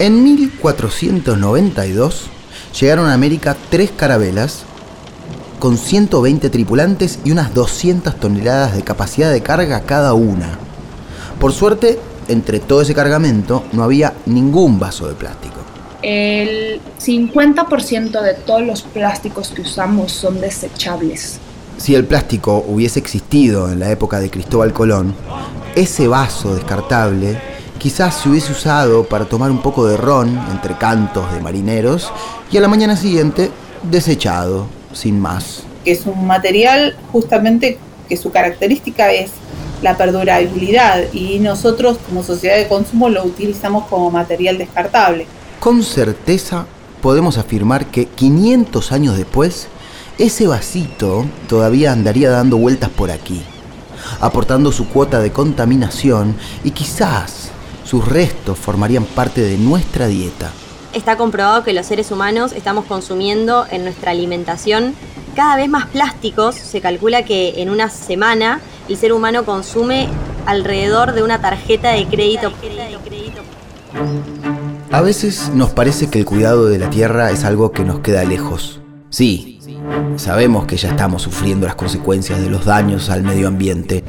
En 1492 llegaron a América tres carabelas con 120 tripulantes y unas 200 toneladas de capacidad de carga cada una. Por suerte, entre todo ese cargamento no había ningún vaso de plástico. El 50% de todos los plásticos que usamos son desechables. Si el plástico hubiese existido en la época de Cristóbal Colón, ese vaso descartable quizás se hubiese usado para tomar un poco de ron entre cantos de marineros y a la mañana siguiente desechado, sin más. Es un material justamente que su característica es la perdurabilidad y nosotros como sociedad de consumo lo utilizamos como material descartable. Con certeza podemos afirmar que 500 años después, ese vasito todavía andaría dando vueltas por aquí, aportando su cuota de contaminación y quizás sus restos formarían parte de nuestra dieta. Está comprobado que los seres humanos estamos consumiendo en nuestra alimentación cada vez más plásticos. Se calcula que en una semana el ser humano consume alrededor de una tarjeta de crédito. A veces nos parece que el cuidado de la tierra es algo que nos queda lejos. Sí, sabemos que ya estamos sufriendo las consecuencias de los daños al medio ambiente,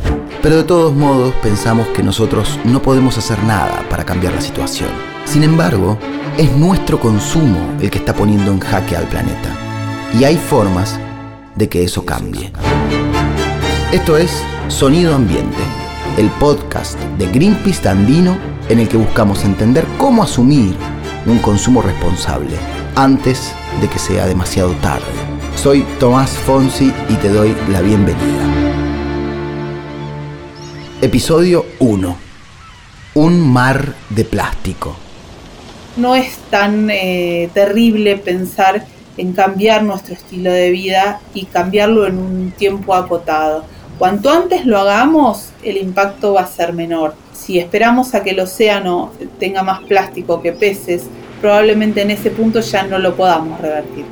pero de todos modos pensamos que nosotros no podemos hacer nada para cambiar la situación. Sin embargo, es nuestro consumo el que está poniendo en jaque al planeta. Y hay formas de que eso cambie. Esto es Sonido Ambiente, el podcast de Greenpeace Andino en el que buscamos entender cómo asumir un consumo responsable antes de que sea demasiado tarde. Soy Tomás Fonsi y te doy la bienvenida. Episodio 1. Un mar de plástico. No es tan eh, terrible pensar en cambiar nuestro estilo de vida y cambiarlo en un tiempo acotado. Cuanto antes lo hagamos, el impacto va a ser menor. Si esperamos a que el océano tenga más plástico que peces, probablemente en ese punto ya no lo podamos revertir.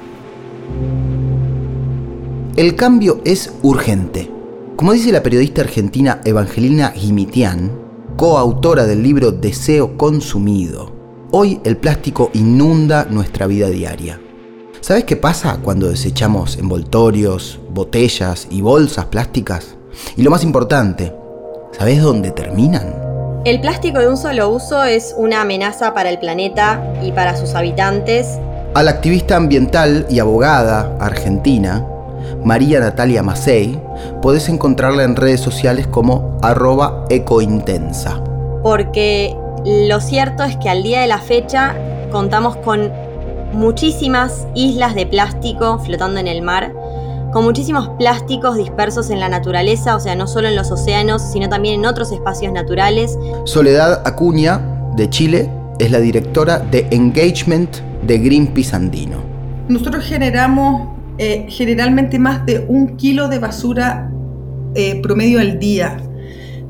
El cambio es urgente. Como dice la periodista argentina Evangelina Gimitian, coautora del libro Deseo Consumido, hoy el plástico inunda nuestra vida diaria. ¿Sabes qué pasa cuando desechamos envoltorios, botellas y bolsas plásticas? Y lo más importante, ¿sabes dónde terminan? El plástico de un solo uso es una amenaza para el planeta y para sus habitantes. A la activista ambiental y abogada argentina, María Natalia Macei, podés encontrarla en redes sociales como arroba ecointensa. Porque lo cierto es que al día de la fecha contamos con muchísimas islas de plástico flotando en el mar con muchísimos plásticos dispersos en la naturaleza, o sea, no solo en los océanos, sino también en otros espacios naturales. Soledad Acuña, de Chile, es la directora de Engagement de Greenpeace Andino. Nosotros generamos eh, generalmente más de un kilo de basura eh, promedio al día.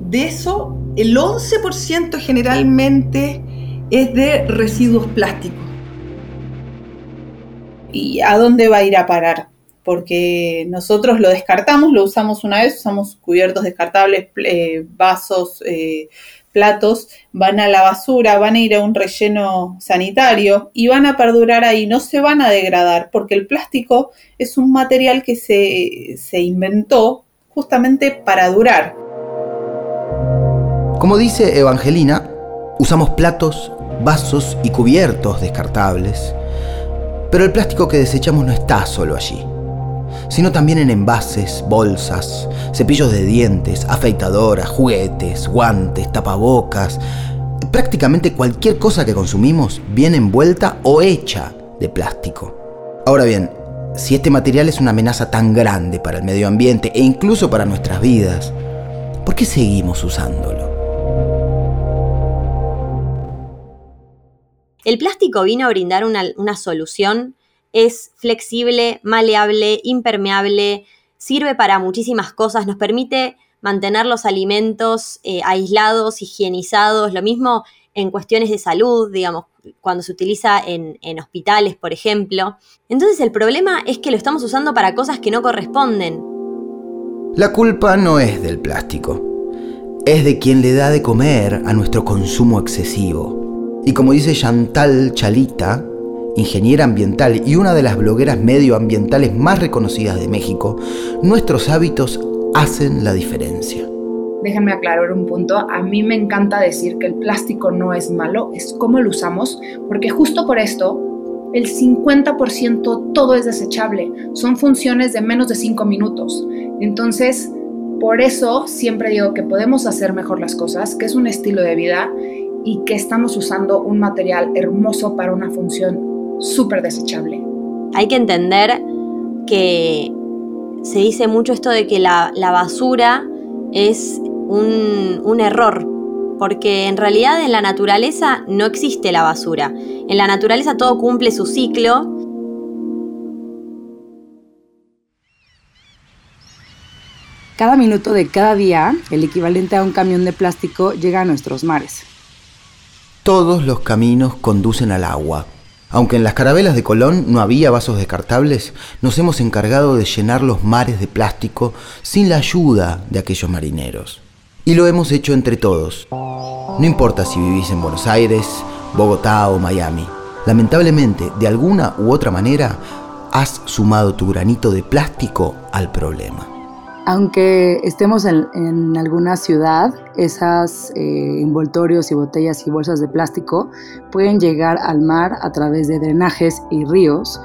De eso, el 11% generalmente es de residuos plásticos. ¿Y a dónde va a ir a parar? porque nosotros lo descartamos, lo usamos una vez, usamos cubiertos descartables, eh, vasos, platos, van a la basura, van a ir a un relleno sanitario y van a perdurar ahí, no se van a degradar, porque el plástico es un material que se, se inventó justamente para durar. Como dice Evangelina, usamos platos, vasos y cubiertos descartables, pero el plástico que desechamos no está solo allí sino también en envases, bolsas, cepillos de dientes, afeitadoras, juguetes, guantes, tapabocas. Prácticamente cualquier cosa que consumimos viene envuelta o hecha de plástico. Ahora bien, si este material es una amenaza tan grande para el medio ambiente e incluso para nuestras vidas, ¿por qué seguimos usándolo? El plástico vino a brindar una, una solución es flexible, maleable, impermeable, sirve para muchísimas cosas, nos permite mantener los alimentos eh, aislados, higienizados, lo mismo en cuestiones de salud, digamos, cuando se utiliza en, en, hospitales, por ejemplo. Entonces el problema es que lo estamos usando para cosas que no corresponden. La culpa no es del plástico, es de quien le da de comer a nuestro consumo excesivo. Y como dice Chantal Chalita, ingeniera ambiental y una de las blogueras medioambientales más reconocidas de México, nuestros hábitos hacen la diferencia. Déjenme aclarar un punto. A mí me encanta decir que el plástico no es malo, es cómo lo usamos, porque justo por esto el 50% todo es desechable. Son funciones de menos de 5 minutos. Entonces, por eso siempre digo que podemos hacer mejor las cosas, que es un estilo de vida y que estamos usando un material hermoso para una función súper desechable. Hay que entender que se dice mucho esto de que la, basura es un, un error, porque en realidad en la naturaleza no existe la basura. En la naturaleza todo cumple su ciclo. Cada minuto de cada día, el equivalente a un camión de plástico llega a nuestros mares. Todos los caminos conducen al agua, aunque en las carabelas de Colón no había vasos descartables, nos hemos encargado de llenar los mares de plástico sin la ayuda de aquellos marineros. Y lo hemos hecho entre todos. No importa si vivís en Buenos Aires, Bogotá o Miami. Lamentablemente, de alguna u otra manera, has sumado tu granito de plástico al problema. Aunque estemos en, alguna ciudad, esos eh, envoltorios y botellas y bolsas de plástico pueden llegar al mar a través de drenajes y ríos.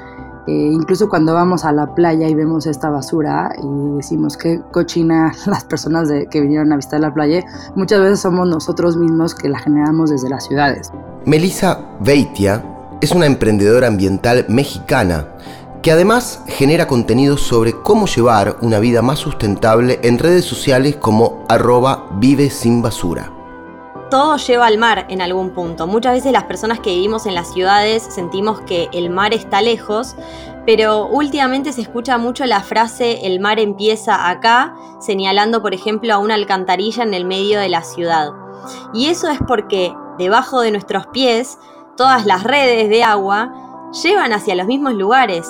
Eh, incluso cuando vamos a la playa y vemos esta basura y decimos que cochina las personas que vinieron a visitar la playa, muchas veces somos nosotros mismos que la generamos desde las ciudades. Melissa Beitia es una emprendedora ambiental mexicana que además genera contenido sobre cómo llevar una vida más sustentable en redes sociales como arroba vive sin basura. Todo lleva al mar en algún punto. Muchas veces las personas que vivimos en las ciudades sentimos que el mar está lejos, pero últimamente se escucha mucho la frase el mar empieza acá, señalando por ejemplo a una alcantarilla en el medio de la ciudad. Y eso es porque debajo de nuestros pies todas las redes de agua llevan hacia los mismos lugares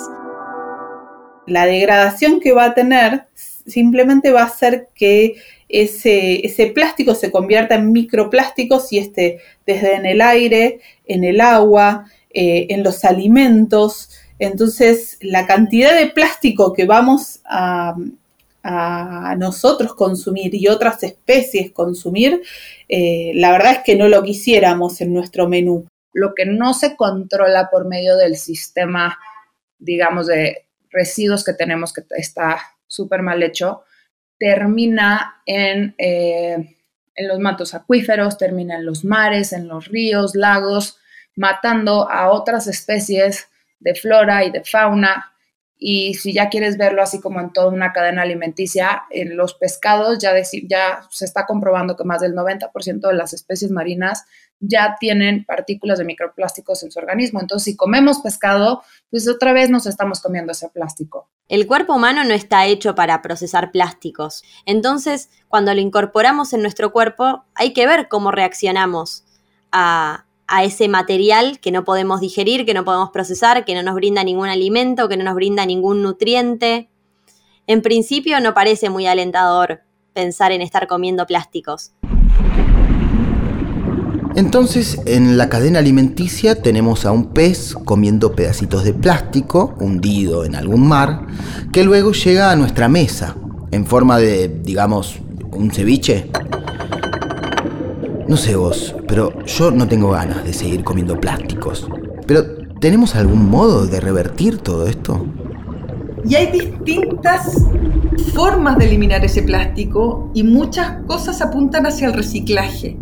la degradación que va a tener simplemente va a hacer que ese, ese, plástico se convierta en microplásticos y esté desde en el aire, en el agua, eh, en los alimentos. Entonces, la cantidad de plástico que vamos a, nosotros consumir y otras especies consumir, eh, la verdad es que no lo quisiéramos en nuestro menú. Lo que no se controla por medio del sistema, digamos, de residuos que tenemos que está súper mal hecho, termina en, eh, en los mantos acuíferos, termina en los mares, en los ríos, lagos, matando a otras especies de flora y de fauna. Y si ya quieres verlo así como en toda una cadena alimenticia, en los pescados ya, se está comprobando que más del 90% de las especies marinas ya tienen partículas de microplásticos en su organismo. Entonces, si comemos pescado, pues otra vez nos estamos comiendo ese plástico. El cuerpo humano no está hecho para procesar plásticos. Entonces, cuando lo incorporamos en nuestro cuerpo, hay que ver cómo reaccionamos a, a ese material que no podemos digerir, que no podemos procesar, que no nos brinda ningún alimento, que no nos brinda ningún nutriente. En principio no parece muy alentador pensar en estar comiendo plásticos. Entonces, en la cadena alimenticia tenemos a un pez comiendo pedacitos de plástico hundido en algún mar, que luego llega a nuestra mesa en forma de, digamos, un ceviche. No sé vos, pero yo no tengo ganas de seguir comiendo plásticos. Pero, ¿tenemos algún modo de revertir todo esto? Y hay distintas formas de eliminar ese plástico y muchas cosas apuntan hacia el reciclaje.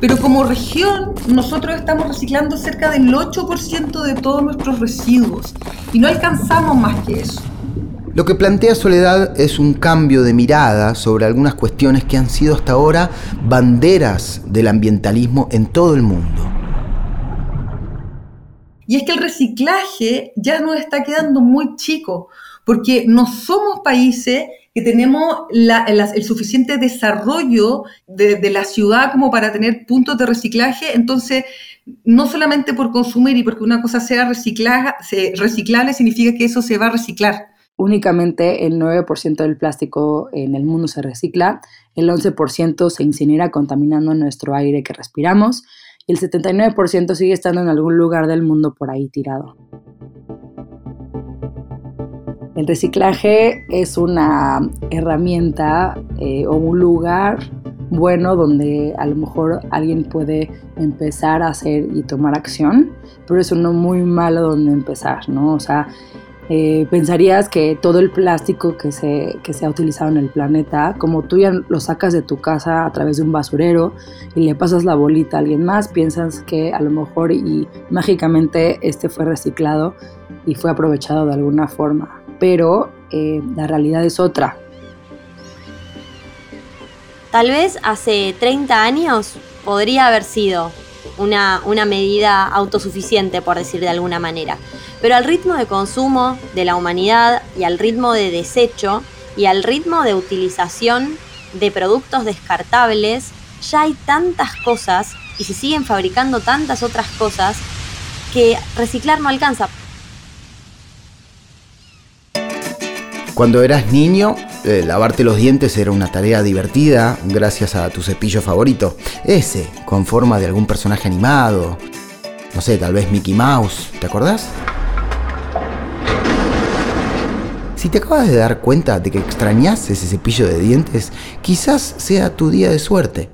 Pero como región, nosotros estamos reciclando cerca del 8% de todos nuestros residuos y no alcanzamos más que eso. Lo que plantea Soledad es un cambio de mirada sobre algunas cuestiones que han sido hasta ahora banderas del ambientalismo en todo el mundo. Y es que el reciclaje ya nos está quedando muy chico, porque no somos países que tenemos el suficiente desarrollo de, la ciudad como para tener puntos de reciclaje, entonces no solamente por consumir y porque una cosa sea reciclada, reciclable significa que eso se va a reciclar. Únicamente el 9% del plástico en el mundo se recicla, el 11% se incinera contaminando nuestro aire que respiramos y el 79% sigue estando en algún lugar del mundo por ahí tirado. El reciclaje es una herramienta eh, o un lugar bueno donde a lo mejor alguien puede empezar a hacer y tomar acción, pero es uno muy malo donde empezar, ¿no? O sea, eh, pensarías que todo el plástico que se, que se ha utilizado en el planeta, como tú ya lo sacas de tu casa a través de un basurero y le pasas la bolita a alguien más, piensas que a lo mejor y mágicamente este fue reciclado y fue aprovechado de alguna forma. Pero eh, la realidad es otra. Tal vez hace 30 años podría haber sido una, una medida autosuficiente, por decir de alguna manera. Pero al ritmo de consumo de la humanidad y al ritmo de desecho y al ritmo de utilización de productos descartables, ya hay tantas cosas y se siguen fabricando tantas otras cosas que reciclar no alcanza. Cuando eras niño, eh, lavarte los dientes era una tarea divertida gracias a tu cepillo favorito. Ese, con forma de algún personaje animado. No sé, tal vez Mickey Mouse, ¿te acordás? Si te acabas de dar cuenta de que extrañas ese cepillo de dientes, quizás sea tu día de suerte.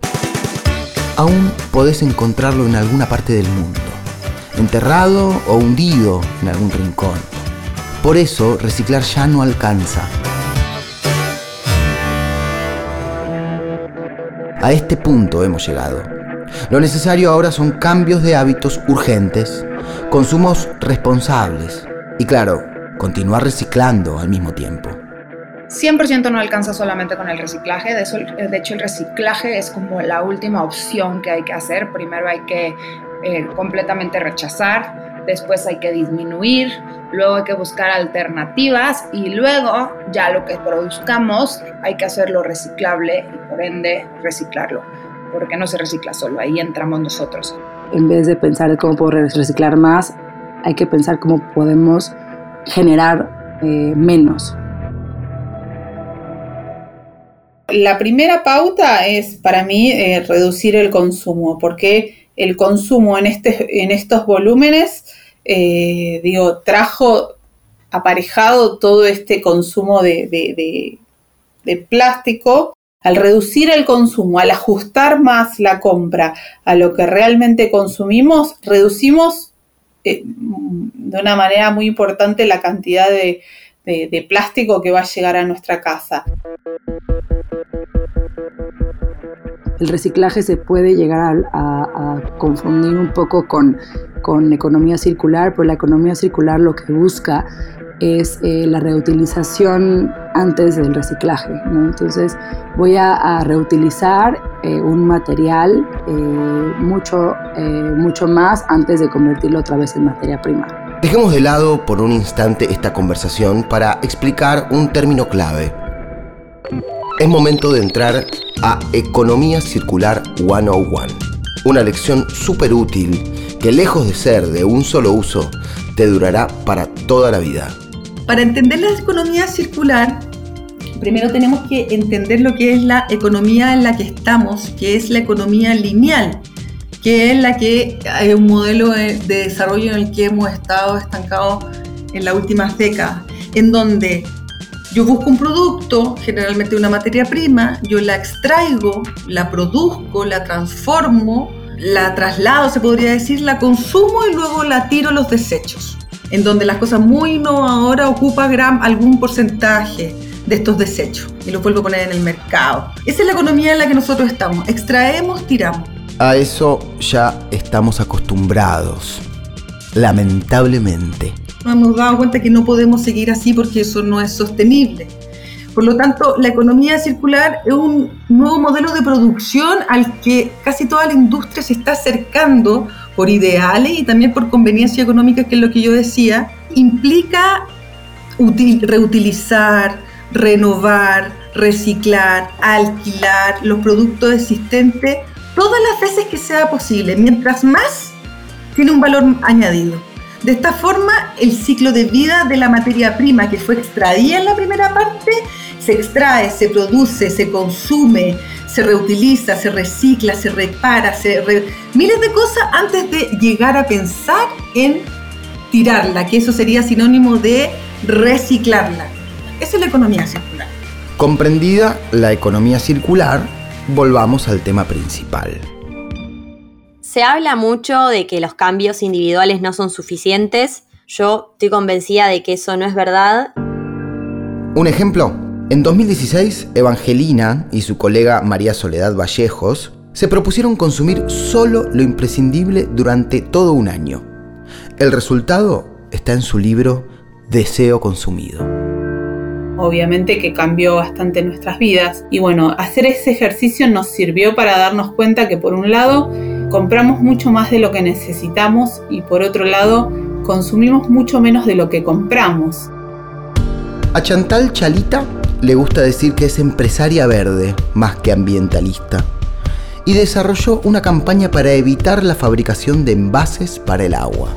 Aún podés encontrarlo en alguna parte del mundo, enterrado o hundido en algún rincón. Por eso, reciclar ya no alcanza. A este punto hemos llegado. Lo necesario ahora son cambios de hábitos urgentes, consumos responsables y claro, continuar reciclando al mismo tiempo. 100% no alcanza solamente con el reciclaje, de, de, hecho el reciclaje es como la última opción que hay que hacer. Primero hay que eh, completamente rechazar, después hay que disminuir, luego hay que buscar alternativas y luego ya lo que produzcamos hay que hacerlo reciclable y por ende reciclarlo, porque no se recicla solo, ahí entramos nosotros. En vez de pensar cómo poder reciclar más, hay que pensar cómo podemos generar eh, menos. La primera pauta es para mí eh, reducir el consumo, porque el consumo en, este, en estos volúmenes, eh, digo, trajo aparejado todo este consumo de, de plástico al reducir el consumo, al ajustar más la compra a lo que realmente consumimos, reducimos eh, de una manera muy importante la cantidad de, plástico que va a llegar a nuestra casa. El reciclaje se puede llegar a, confundir un poco con, con economía circular, pero la economía circular lo que busca es eh, la reutilización antes del reciclaje. Entonces voy a, reutilizar eh, un material eh, mucho, mucho más antes de convertirlo otra vez en materia prima. Dejemos de lado por un instante esta conversación para explicar un término clave. Es momento de entrar a Economía Circular 101, una lección súper útil que lejos de ser de un solo uso, te durará para toda la vida. Para entender la economía circular, primero tenemos que entender lo que es la economía en la que estamos, que es la economía lineal, que es la que hay un modelo de, desarrollo en el que hemos estado estancados en las últimas décadas, en donde yo busco un producto, generalmente una materia prima, yo la extraigo, la produzco, la transformo, la traslado, se podría decir, la consumo y luego la tiro a los desechos en donde las cosas muy innovadoras ocupan gran, algún porcentaje de estos desechos y los vuelvo a poner en el mercado. Esa es la economía en la que nosotros estamos. Extraemos, tiramos. A eso ya estamos acostumbrados, lamentablemente. Nos hemos dado cuenta que no podemos seguir así porque eso no es sostenible. Por lo tanto, la economía circular es un nuevo modelo de producción al que casi toda la industria se está acercando por ideales y también por conveniencia económica, que es lo que yo decía, implica reutilizar, renovar, reciclar, alquilar los productos existentes todas las veces que sea posible. Mientras más, tiene un valor añadido. De esta forma, el ciclo de vida de la materia prima que fue extraída en la primera parte se extrae, se produce, se consume, se reutiliza, se recicla, se repara, se miles de cosas antes de llegar a pensar en tirarla, que eso sería sinónimo de reciclarla. Esa es la economía circular. Comprendida la economía circular, volvamos al tema principal. Se habla mucho de que los cambios individuales no son suficientes. Yo estoy convencida de que eso no es verdad. Un ejemplo. En 2016, Evangelina y su colega María Soledad Vallejos se propusieron consumir solo lo imprescindible durante todo un año. El resultado está en su libro Deseo Consumido. Obviamente que cambió bastante nuestras vidas y bueno, hacer ese ejercicio nos sirvió para darnos cuenta que por un lado compramos mucho más de lo que necesitamos y por otro lado consumimos mucho menos de lo que compramos. A Chantal Chalita le gusta decir que es empresaria verde más que ambientalista y desarrolló una campaña para evitar la fabricación de envases para el agua.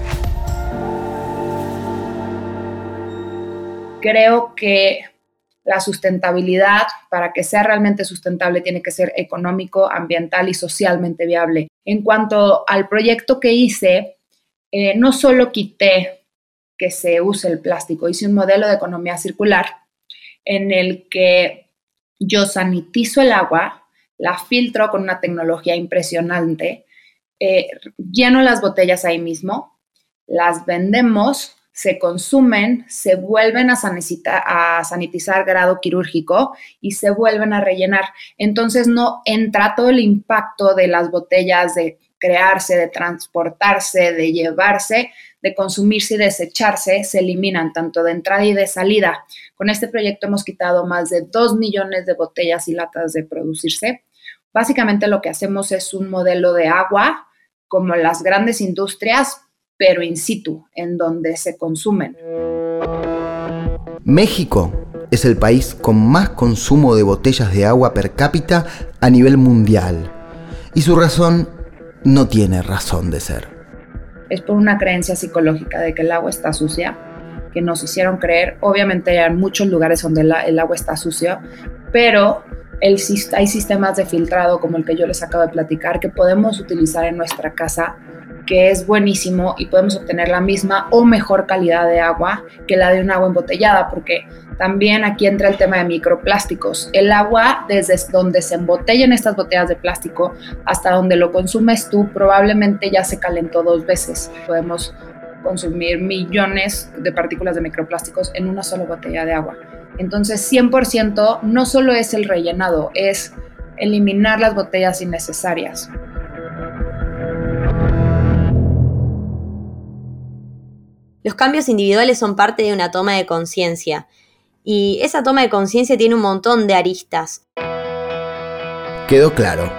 Creo que la sustentabilidad, para que sea realmente sustentable, tiene que ser económico, ambiental y socialmente viable. En cuanto al proyecto que hice, eh, no solo quité que se use el plástico, hice un modelo de economía circular en el que yo sanitizo el agua, la filtro con una tecnología impresionante, eh, lleno las botellas ahí mismo, las vendemos se consumen, se vuelven a, a sanitizar grado quirúrgico y se vuelven a rellenar. Entonces no entra todo el impacto de las botellas de crearse, de transportarse, de llevarse, de consumirse y desecharse, se eliminan tanto de entrada y de salida. Con este proyecto hemos quitado más de 2 millones de botellas y latas de producirse. Básicamente lo que hacemos es un modelo de agua como las grandes industrias, pero in situ, en donde se consumen. México es el país con más consumo de botellas de agua per cápita a nivel mundial. Y su razón no tiene razón de ser. Es por una creencia psicológica de que el agua está sucia, que nos hicieron creer. Obviamente hay muchos lugares donde el agua está sucia, pero el, hay sistemas de filtrado como el que yo les acabo de platicar que podemos utilizar en nuestra casa que es buenísimo y podemos obtener la misma o mejor calidad de agua que la de un agua embotellada, porque también aquí entra el tema de microplásticos. El agua, desde donde se embotellan estas botellas de plástico hasta donde lo consumes tú, probablemente ya se calentó dos veces. Podemos consumir millones de partículas de microplásticos en una sola botella de agua. Entonces, 100% no solo es el rellenado, es eliminar las botellas innecesarias. Los cambios individuales son parte de una toma de conciencia y esa toma de conciencia tiene un montón de aristas. Quedó claro,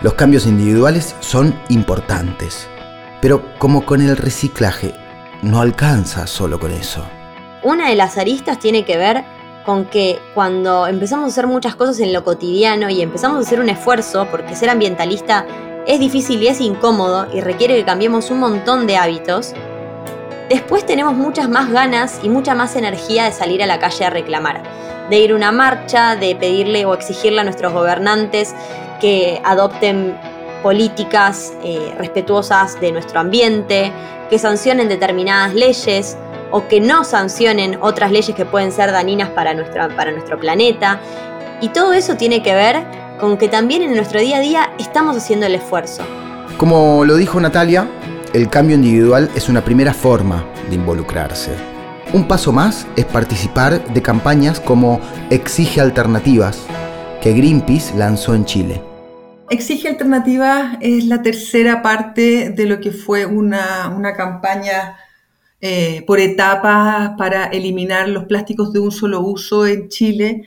los cambios individuales son importantes, pero como con el reciclaje, no alcanza solo con eso. Una de las aristas tiene que ver con que cuando empezamos a hacer muchas cosas en lo cotidiano y empezamos a hacer un esfuerzo, porque ser ambientalista es difícil y es incómodo y requiere que cambiemos un montón de hábitos, Después tenemos muchas más ganas y mucha más energía de salir a la calle a reclamar, de ir a una marcha, de pedirle o exigirle a nuestros gobernantes que adopten políticas eh, respetuosas de nuestro ambiente, que sancionen determinadas leyes o que no sancionen otras leyes que pueden ser dañinas para, para nuestro planeta. Y todo eso tiene que ver con que también en nuestro día a día estamos haciendo el esfuerzo. Como lo dijo Natalia, el cambio individual es una primera forma de involucrarse. Un paso más es participar de campañas como Exige Alternativas, que Greenpeace lanzó en Chile. Exige Alternativas es la tercera parte de lo que fue una, campaña eh, por etapas para eliminar los plásticos de un solo uso en Chile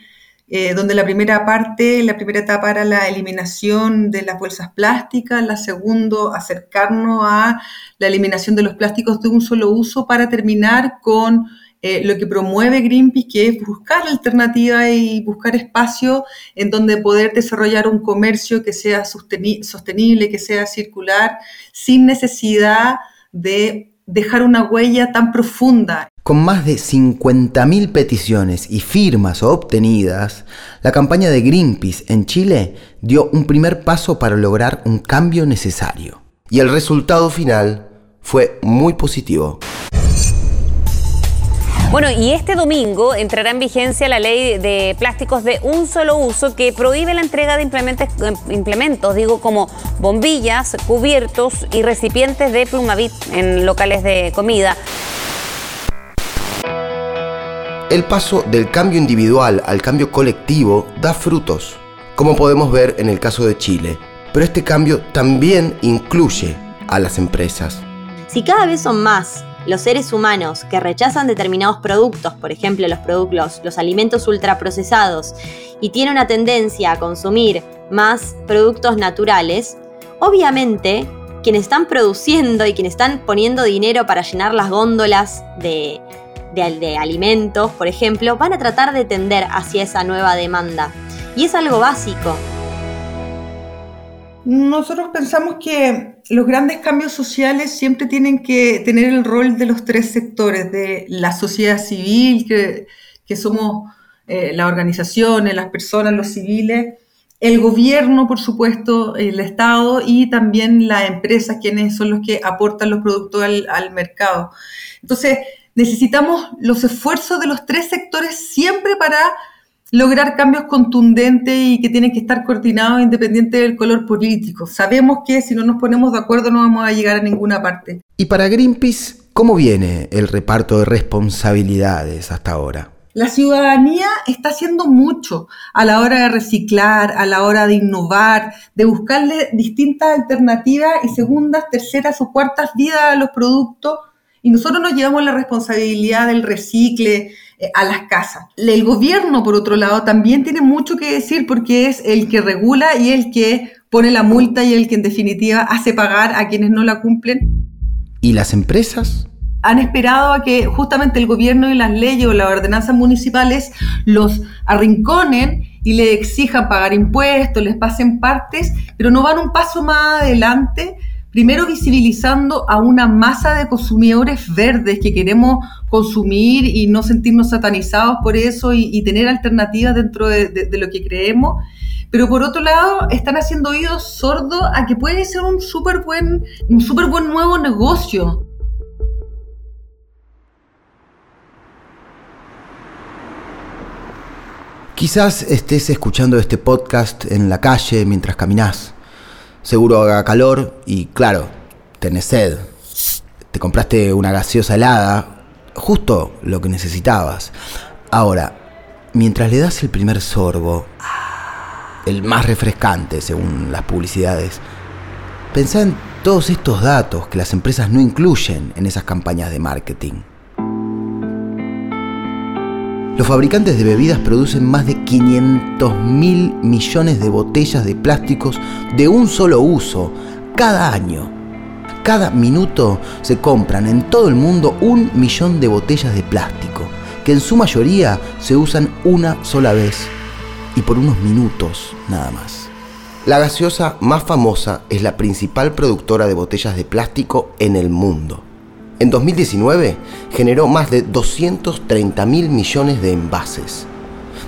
eh, donde la primera parte, la primera etapa era la eliminación de las bolsas plásticas, la segunda acercarnos a la eliminación de los plásticos de un solo uso para terminar con eh, lo que promueve Greenpeace, que es buscar alternativas y buscar espacio en donde poder desarrollar un comercio que sea sostenible, que sea circular, sin necesidad de dejar una huella tan profunda Con más de 50.000 peticiones y firmas obtenidas, la campaña de Greenpeace en Chile dio un primer paso para lograr un cambio necesario. Y el resultado final fue muy positivo. Bueno, y este domingo entrará en vigencia la ley de plásticos de un solo uso que prohíbe la entrega de implementos, digo como bombillas, cubiertos y recipientes de plumavit en locales de comida. El paso del cambio individual al cambio colectivo da frutos, como podemos ver en el caso de Chile, pero este cambio también incluye a las empresas. Si cada vez son más los seres humanos que rechazan determinados productos, por ejemplo los productos, los alimentos ultraprocesados, y tienen una tendencia a consumir más productos naturales, obviamente quienes están produciendo y quienes están poniendo dinero para llenar las góndolas de, de, alimentos, por ejemplo, van a tratar de tender hacia esa nueva demanda. Y es algo básico. Nosotros pensamos que los grandes cambios sociales siempre tienen que tener el rol de los tres sectores, de la sociedad civil, que, somos eh, las organizaciones, las personas, los civiles, el gobierno, por supuesto, el Estado y también las empresas, quienes son los que aportan los productos al, al mercado. Entonces, necesitamos los esfuerzos de los tres sectores siempre para lograr cambios contundentes y que tienen que estar coordinados independiente del color político. Sabemos que si no nos ponemos de acuerdo no vamos a llegar a ninguna parte. ¿Y para Greenpeace cómo viene el reparto de responsabilidades hasta ahora? La ciudadanía está haciendo mucho a la hora de reciclar, a la hora de innovar, de buscarle distintas alternativas y segundas, terceras o cuartas vidas a los productos. Y nosotros nos llevamos la responsabilidad del recicle, eh, a las casas. El gobierno, por otro lado, también tiene mucho que decir porque es el que regula y el que pone la multa y el que en definitiva hace pagar a quienes no la cumplen. ¿Y las empresas? Han esperado a que justamente el gobierno y las leyes o las ordenanzas municipales los arrinconen y le exijan pagar impuestos, les pasen partes, pero no van un paso más adelante primero visibilizando a una masa de consumidores verdes que queremos consumir y no sentirnos satanizados por eso y, tener alternativas dentro de, lo que creemos. Pero por otro lado, están haciendo oídos sordos a que puede ser un súper buen, super buen nuevo negocio. Quizás estés escuchando este podcast en la calle mientras caminas seguro haga calor y claro, tenés sed. Te compraste una gaseosa helada, justo lo que necesitabas. Ahora, mientras le das el primer sorbo, el más refrescante según las publicidades, pensá en todos estos datos que las empresas no incluyen en esas campañas de marketing. Los fabricantes de bebidas producen más de 500 mil millones de botellas de plásticos de un solo uso cada año. Cada minuto se compran en todo el mundo un millón de botellas de plástico, que en su mayoría se usan una sola vez y por unos minutos nada más. La gaseosa más famosa es la principal productora de botellas de plástico en el mundo. En 2019 generó más de 230 mil millones de envases.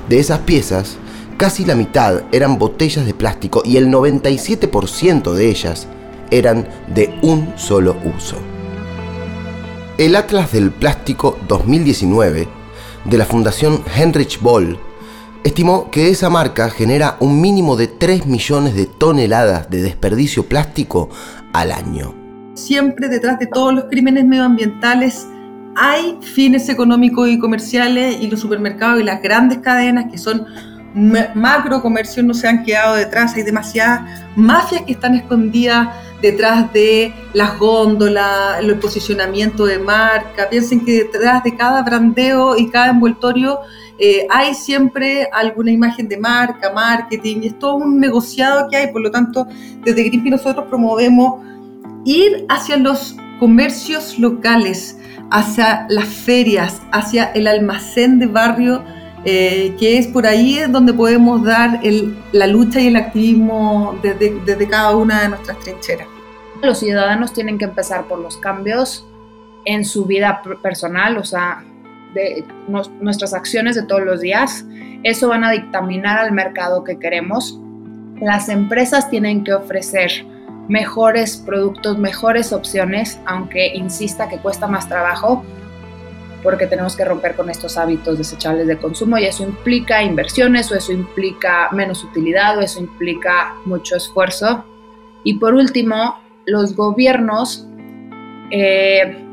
De esas piezas, casi la mitad eran botellas de plástico y el 97% de ellas eran de un solo uso. El Atlas del Plástico 2019 de la Fundación Heinrich Boll estimó que esa marca genera un mínimo de 3 millones de toneladas de desperdicio plástico al año siempre detrás de todos los crímenes medioambientales hay fines económicos y comerciales y los supermercados y las grandes cadenas que son macro comercios no se han quedado detrás, hay demasiadas mafias que están escondidas detrás de las góndolas, el posicionamiento de marca. Piensen que detrás de cada brandeo y cada envoltorio eh, hay siempre alguna imagen de marca, marketing, y es todo un negociado que hay, por lo tanto, desde Greenpeace nosotros promovemos ir hacia los comercios locales, hacia las ferias, hacia el almacén de barrio, eh, que es por ahí donde podemos dar la lucha y el activismo desde, cada una de nuestras trincheras. Los ciudadanos tienen que empezar por los cambios en su vida personal, o sea, de nuestras acciones de todos los días. Eso van a dictaminar al mercado que queremos. Las empresas tienen que ofrecer mejores productos, mejores opciones, aunque insista que cuesta más trabajo, porque tenemos que romper con estos hábitos desechables de consumo y eso implica inversiones o eso implica menos utilidad o eso implica mucho esfuerzo. Y por último, los gobiernos eh,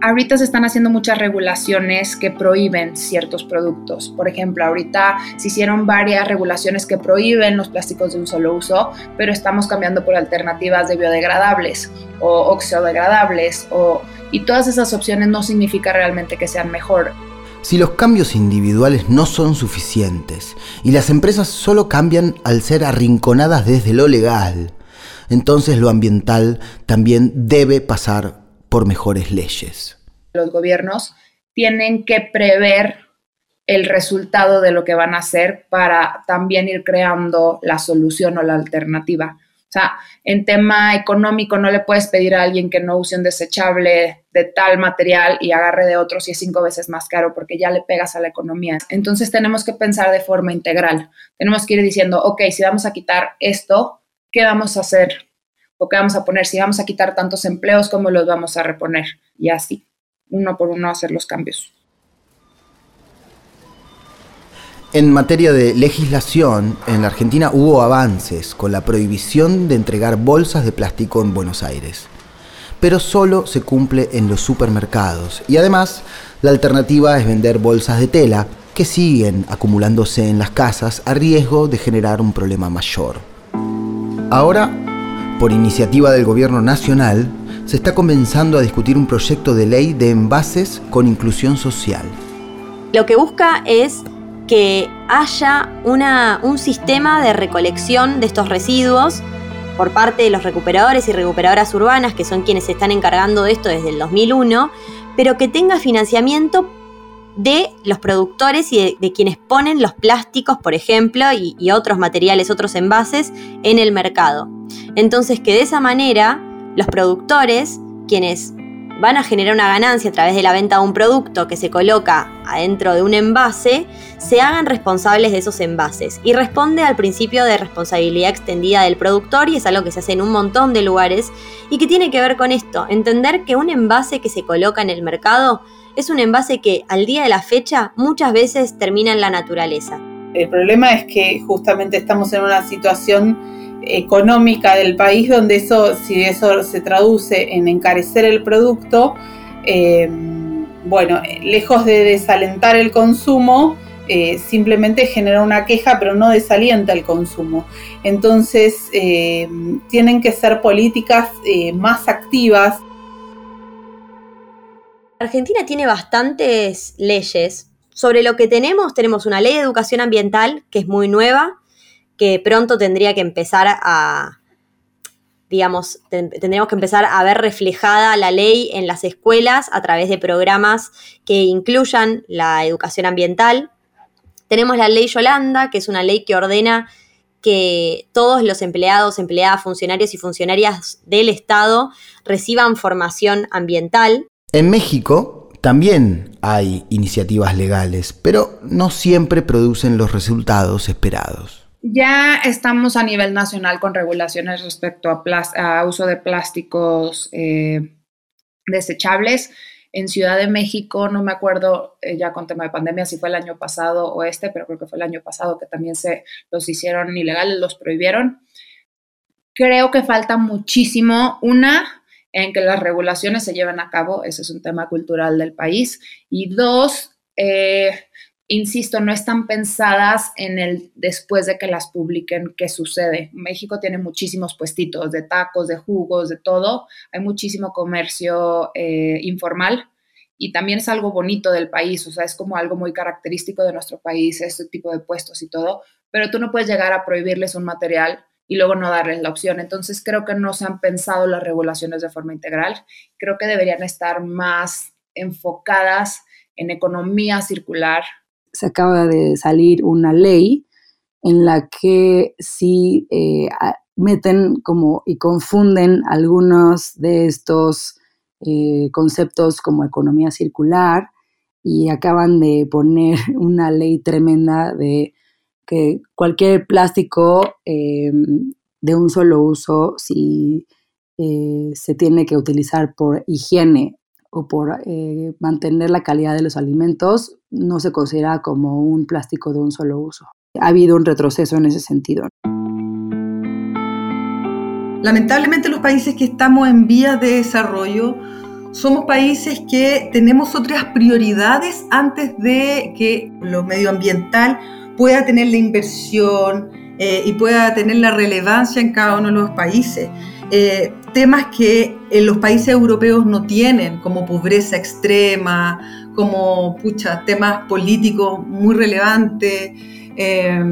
ahorita se están haciendo muchas regulaciones que prohíben ciertos productos. Por ejemplo, ahorita se hicieron varias regulaciones que prohíben los plásticos de un solo uso, pero estamos cambiando por alternativas de biodegradables o oxiodegradables o, y todas esas opciones no significa realmente que sean mejor. Si los cambios individuales no son suficientes y las empresas solo cambian al ser arrinconadas desde lo legal, entonces lo ambiental también debe pasar por mejores leyes. Los gobiernos tienen que prever el resultado de lo que van a hacer para también ir creando la solución o la alternativa. O sea, en tema económico no le puedes pedir a alguien que no use un desechable de tal material y agarre de otro si es cinco veces más caro porque ya le pegas a la economía. Entonces tenemos que pensar de forma integral. Tenemos que ir diciendo, ok, si vamos a quitar esto, ¿qué vamos a hacer o qué vamos a poner, si vamos a quitar tantos empleos, cómo los vamos a reponer y así, uno por uno hacer los cambios. En materia de legislación, en la Argentina hubo avances con la prohibición de entregar bolsas de plástico en Buenos Aires, pero solo se cumple en los supermercados y además la alternativa es vender bolsas de tela que siguen acumulándose en las casas a riesgo de generar un problema mayor. Ahora por iniciativa del Gobierno Nacional, se está comenzando a discutir un proyecto de ley de envases con inclusión social. Lo que busca es que haya un sistema de recolección de estos residuos por parte de los recuperadores y recuperadoras urbanas, que son quienes se están encargando de esto desde el 2001, pero que tenga financiamiento de los productores y de, quienes ponen los plásticos, por ejemplo, y, otros materiales, otros envases en el mercado. Entonces, que de esa manera los productores, quienes van a generar una ganancia a través de la venta de un producto que se coloca adentro de un envase, se hagan responsables de esos envases. Y responde al principio de responsabilidad extendida del productor y es algo que se hace en un montón de lugares y que tiene que ver con esto, entender que un envase que se coloca en el mercado es un envase que al día de la fecha muchas veces termina en la naturaleza. El problema es que justamente estamos en una situación económica del país donde eso, si eso se traduce en encarecer el producto, eh, bueno, lejos de desalentar el consumo, eh, simplemente genera una queja, pero no desalienta el consumo. Entonces, eh, tienen que ser políticas más activas Argentina tiene bastantes leyes. Sobre lo que tenemos, tenemos una ley de educación ambiental que es muy nueva, que pronto tendría que empezar a, digamos, tendríamos que empezar a ver reflejada la ley en las escuelas a través de programas que incluyan la educación ambiental. Tenemos la ley Yolanda, que es una ley que ordena que todos los empleados, empleadas, funcionarios y funcionarias del Estado reciban formación ambiental. En México también hay iniciativas legales, pero no siempre producen los resultados esperados. Ya estamos a nivel nacional con regulaciones respecto a, uso de plásticos eh, desechables. En Ciudad de México, no me acuerdo eh, ya con tema de pandemia si fue el año pasado o este, pero creo que fue el año pasado que también se los hicieron ilegales, los prohibieron. Creo que falta muchísimo. Una, en que las regulaciones se lleven a cabo, ese es un tema cultural del país. Y dos, eh, insisto, no están pensadas en el después de que las publiquen, qué sucede. México tiene muchísimos puestitos de tacos, de jugos, de todo. Hay muchísimo comercio eh, informal y también es algo bonito del país, o sea, es como algo muy característico de nuestro país, este tipo de puestos y todo, pero tú no puedes llegar a prohibirles un material y luego no darles la opción. Entonces creo que no se han pensado las regulaciones de forma integral. Creo que deberían estar más enfocadas en economía circular. Se acaba de salir una ley en la que sí eh, meten como y confunden algunos de estos eh, conceptos como economía circular y acaban de poner una ley tremenda de que cualquier plástico eh, de un solo uso, si eh, se tiene que utilizar por higiene o por eh, mantener la calidad de los alimentos, no se considera como un plástico de un solo uso. Ha habido un retroceso en ese sentido. Lamentablemente los países que estamos en vías de desarrollo somos países que tenemos otras prioridades antes de que lo medioambiental pueda tener la inversión eh, y pueda tener la relevancia en cada uno de los países. Eh, temas que en los países europeos no tienen, como pobreza extrema, como pucha, temas políticos muy relevantes, eh,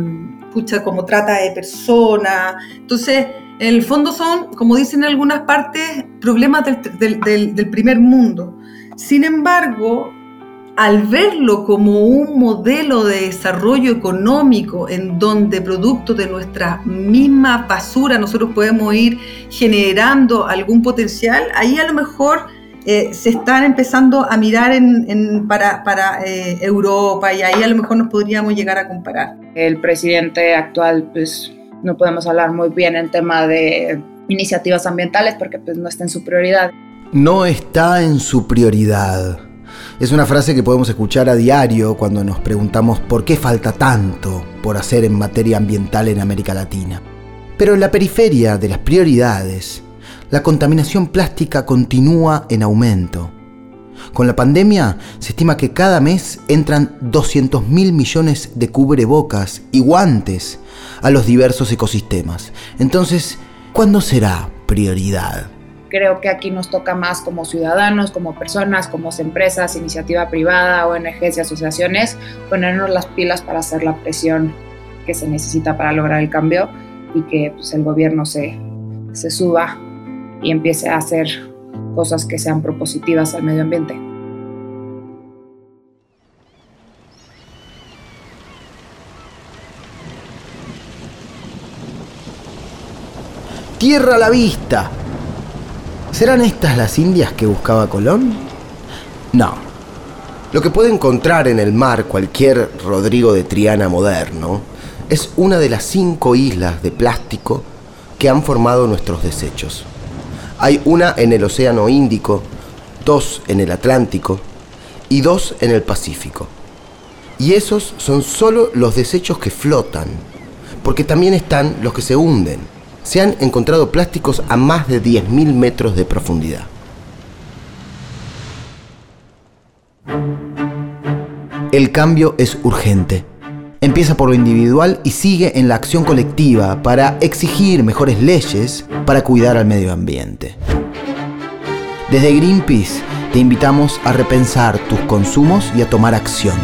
pucha, como trata de personas. Entonces, en el fondo son, como dicen en algunas partes, problemas del, primer mundo. Sin embargo, al verlo como un modelo de desarrollo económico en donde producto de nuestra misma basura nosotros podemos ir generando algún potencial, ahí a lo mejor eh, se están empezando a mirar para, eh, Europa y ahí a lo mejor nos podríamos llegar a comparar. El presidente actual pues no podemos hablar muy bien en tema de iniciativas ambientales porque pues no está en su prioridad. No está en su prioridad. Es una frase que podemos escuchar a diario cuando nos preguntamos por qué falta tanto por hacer en materia ambiental en América Latina. Pero en la periferia de las prioridades, la contaminación plástica continúa en aumento. Con la pandemia se estima que cada mes entran 200 mil millones de cubrebocas y guantes a los diversos ecosistemas. Entonces, ¿cuándo será prioridad? Creo que aquí nos toca más como ciudadanos, como personas, como empresas, iniciativa privada, ONGs y asociaciones, ponernos las pilas para hacer la presión que se necesita para lograr el cambio y que pues, el gobierno se, se suba y empiece a hacer cosas que sean propositivas al medio ambiente. Tierra a la vista. ¿Serán estas las Indias que buscaba Colón? No. Lo que puede encontrar en el mar cualquier Rodrigo de Triana moderno es una de las cinco islas de plástico que han formado nuestros desechos. Hay una en el Océano Índico, dos en el Atlántico y dos en el Pacífico. Y esos son solo los desechos que flotan, porque también están los que se hunden. Se han encontrado plásticos a más de 10.000 metros de profundidad. El cambio es urgente. Empieza por lo individual y sigue en la acción colectiva para exigir mejores leyes para cuidar al medio ambiente. Desde Greenpeace te invitamos a repensar tus consumos y a tomar acción.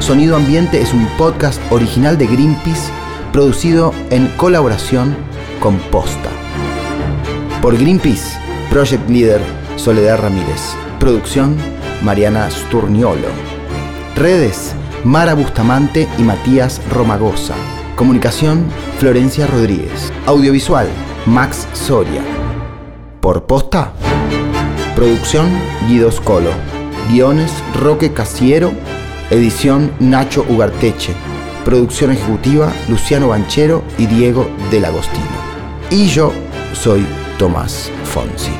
Sonido Ambiente es un podcast original de Greenpeace producido en colaboración con Posta. Por Greenpeace, Project Leader Soledad Ramírez. Producción Mariana Sturniolo. Redes, Mara Bustamante y Matías Romagosa. Comunicación, Florencia Rodríguez. Audiovisual, Max Soria. Por posta, producción, Guido Scolo. Guiones, Roque Casiero. Edición, Nacho Ugarteche. Producción ejecutiva, Luciano Banchero y Diego del Agostino. Y yo soy Tomás Fonsi.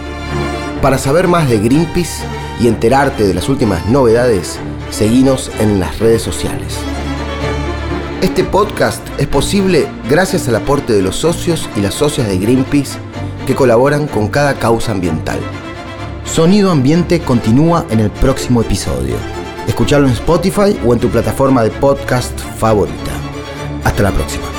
Para saber más de Greenpeace y enterarte de las últimas novedades, Seguinos en las redes sociales. Este podcast es posible gracias al aporte de los socios y las socias de Greenpeace que colaboran con cada causa ambiental. Sonido Ambiente continúa en el próximo episodio. Escucharlo en Spotify o en tu plataforma de podcast favorita. Hasta la próxima.